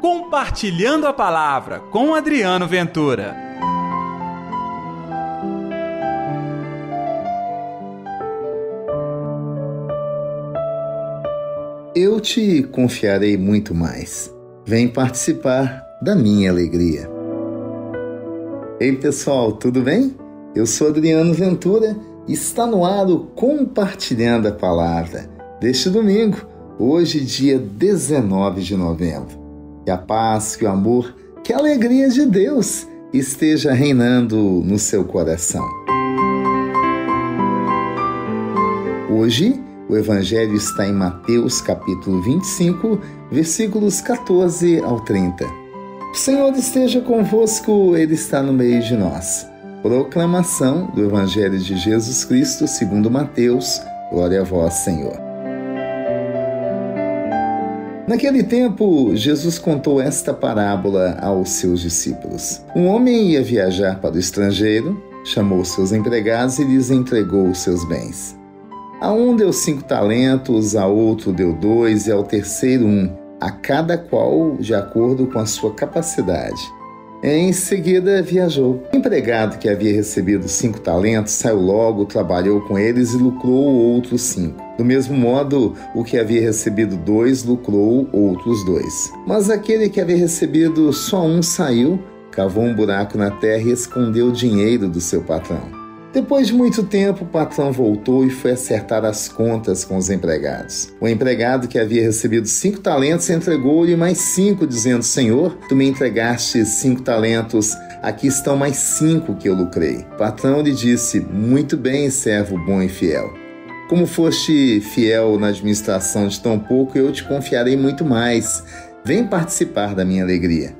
Compartilhando a Palavra com Adriano Ventura. Eu te confiarei muito mais. Vem participar da minha alegria. Ei pessoal, tudo bem? Eu sou Adriano Ventura e está no ar o Compartilhando a Palavra deste domingo, hoje, dia 19 de novembro. Que a paz, que o amor, que a alegria de Deus esteja reinando no seu coração. Hoje, o Evangelho está em Mateus capítulo 25, versículos 14 ao 30. O Senhor esteja convosco, Ele está no meio de nós. Proclamação do Evangelho de Jesus Cristo segundo Mateus. Glória a vós, Senhor. Naquele tempo, Jesus contou esta parábola aos seus discípulos. Um homem ia viajar para o estrangeiro, chamou seus empregados e lhes entregou os seus bens. A um deu cinco talentos, a outro deu dois e ao terceiro um, a cada qual de acordo com a sua capacidade. Em seguida, viajou. O empregado que havia recebido cinco talentos saiu logo, trabalhou com eles e lucrou outros cinco. Do mesmo modo, o que havia recebido dois lucrou outros dois. Mas aquele que havia recebido só um saiu, cavou um buraco na terra e escondeu o dinheiro do seu patrão. Depois de muito tempo, o patrão voltou e foi acertar as contas com os empregados. O empregado que havia recebido cinco talentos entregou-lhe mais cinco, dizendo: Senhor, tu me entregaste cinco talentos, aqui estão mais cinco que eu lucrei. O patrão lhe disse: Muito bem, servo bom e fiel. Como foste fiel na administração de tão pouco, eu te confiarei muito mais. Vem participar da minha alegria.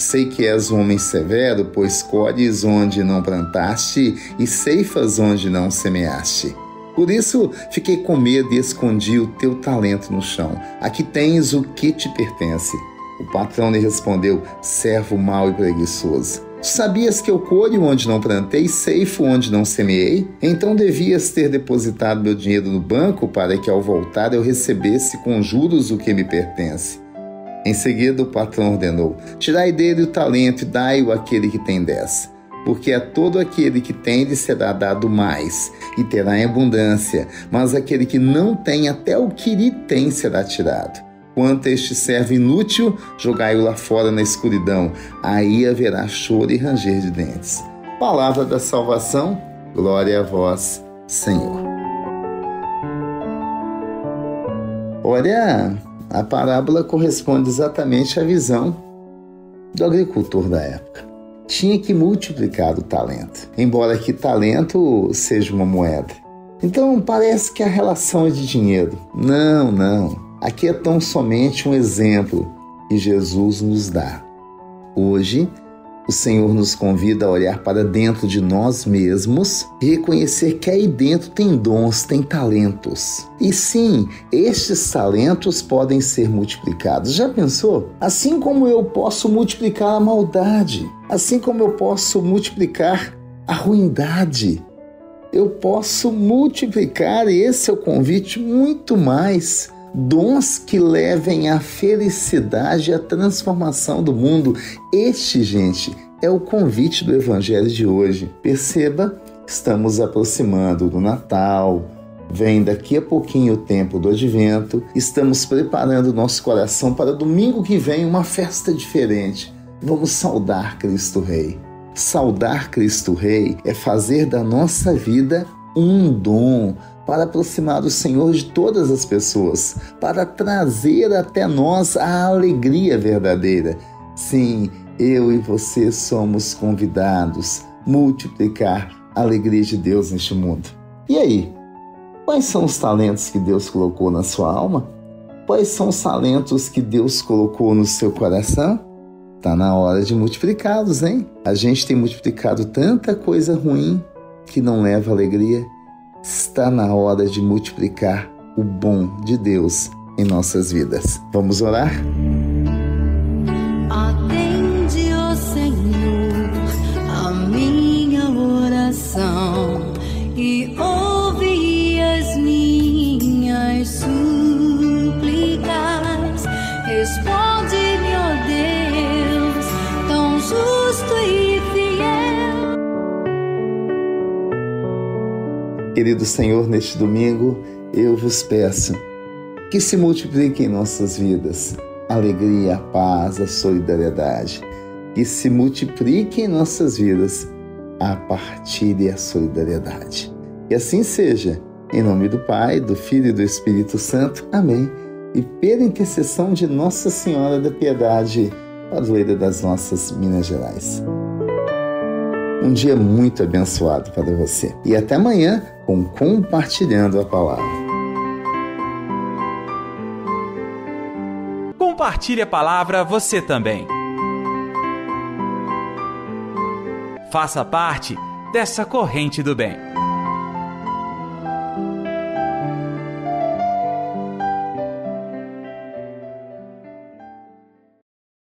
Sei que és um homem severo, pois colhes onde não plantaste e ceifas onde não semeaste. Por isso fiquei com medo e escondi o teu talento no chão. Aqui tens o que te pertence. O patrão lhe respondeu: servo mau e preguiçoso. Sabias que eu colho onde não plantei, ceifo onde não semeei? Então devias ter depositado meu dinheiro no banco para que ao voltar eu recebesse com juros o que me pertence. Em seguida, o patrão ordenou: Tirai dele o talento e dai-o àquele que tem dez. Porque a todo aquele que tem lhe será dado mais, e terá em abundância, mas aquele que não tem, até o que lhe tem será tirado. Quanto a este servo inútil, jogai-o lá fora na escuridão, aí haverá choro e ranger de dentes. Palavra da salvação, glória a vós, Senhor. Olha, a parábola corresponde exatamente à visão do agricultor da época. Tinha que multiplicar o talento, embora que talento seja uma moeda. Então parece que a relação é de dinheiro. Não, não. Aqui é tão somente um exemplo que Jesus nos dá. Hoje, o Senhor nos convida a olhar para dentro de nós mesmos e reconhecer que aí dentro tem dons, tem talentos. E sim, estes talentos podem ser multiplicados. Já pensou? Assim como eu posso multiplicar a maldade, assim como eu posso multiplicar a ruindade, eu posso multiplicar, esse é o convite, muito mais dons que levem à felicidade e à transformação do mundo. Este, gente, é o convite do Evangelho de hoje. Perceba, estamos aproximando do Natal. Vem daqui a pouquinho o tempo do advento, estamos preparando nosso coração para domingo que vem uma festa diferente. Vamos saudar Cristo Rei. Saudar Cristo Rei é fazer da nossa vida um dom, para aproximar o Senhor de todas as pessoas, para trazer até nós a alegria verdadeira. Sim, eu e você somos convidados a multiplicar a alegria de Deus neste mundo. E aí? Quais são os talentos que Deus colocou na sua alma? Quais são os talentos que Deus colocou no seu coração? Tá na hora de multiplicá-los, hein? A gente tem multiplicado tanta coisa ruim que não leva alegria. Está na hora de multiplicar o bom de Deus em nossas vidas. Vamos orar? Querido Senhor, neste domingo eu vos peço que se multipliquem em nossas vidas a alegria, a paz, a solidariedade. Que se multipliquem em nossas vidas a partilha e a solidariedade. E assim seja, em nome do Pai, do Filho e do Espírito Santo. Amém. E pela intercessão de Nossa Senhora da Piedade, padroeira das nossas Minas Gerais. Um dia muito abençoado para você. E até amanhã com Compartilhando a Palavra. Compartilhe a palavra você também. Faça parte dessa corrente do bem.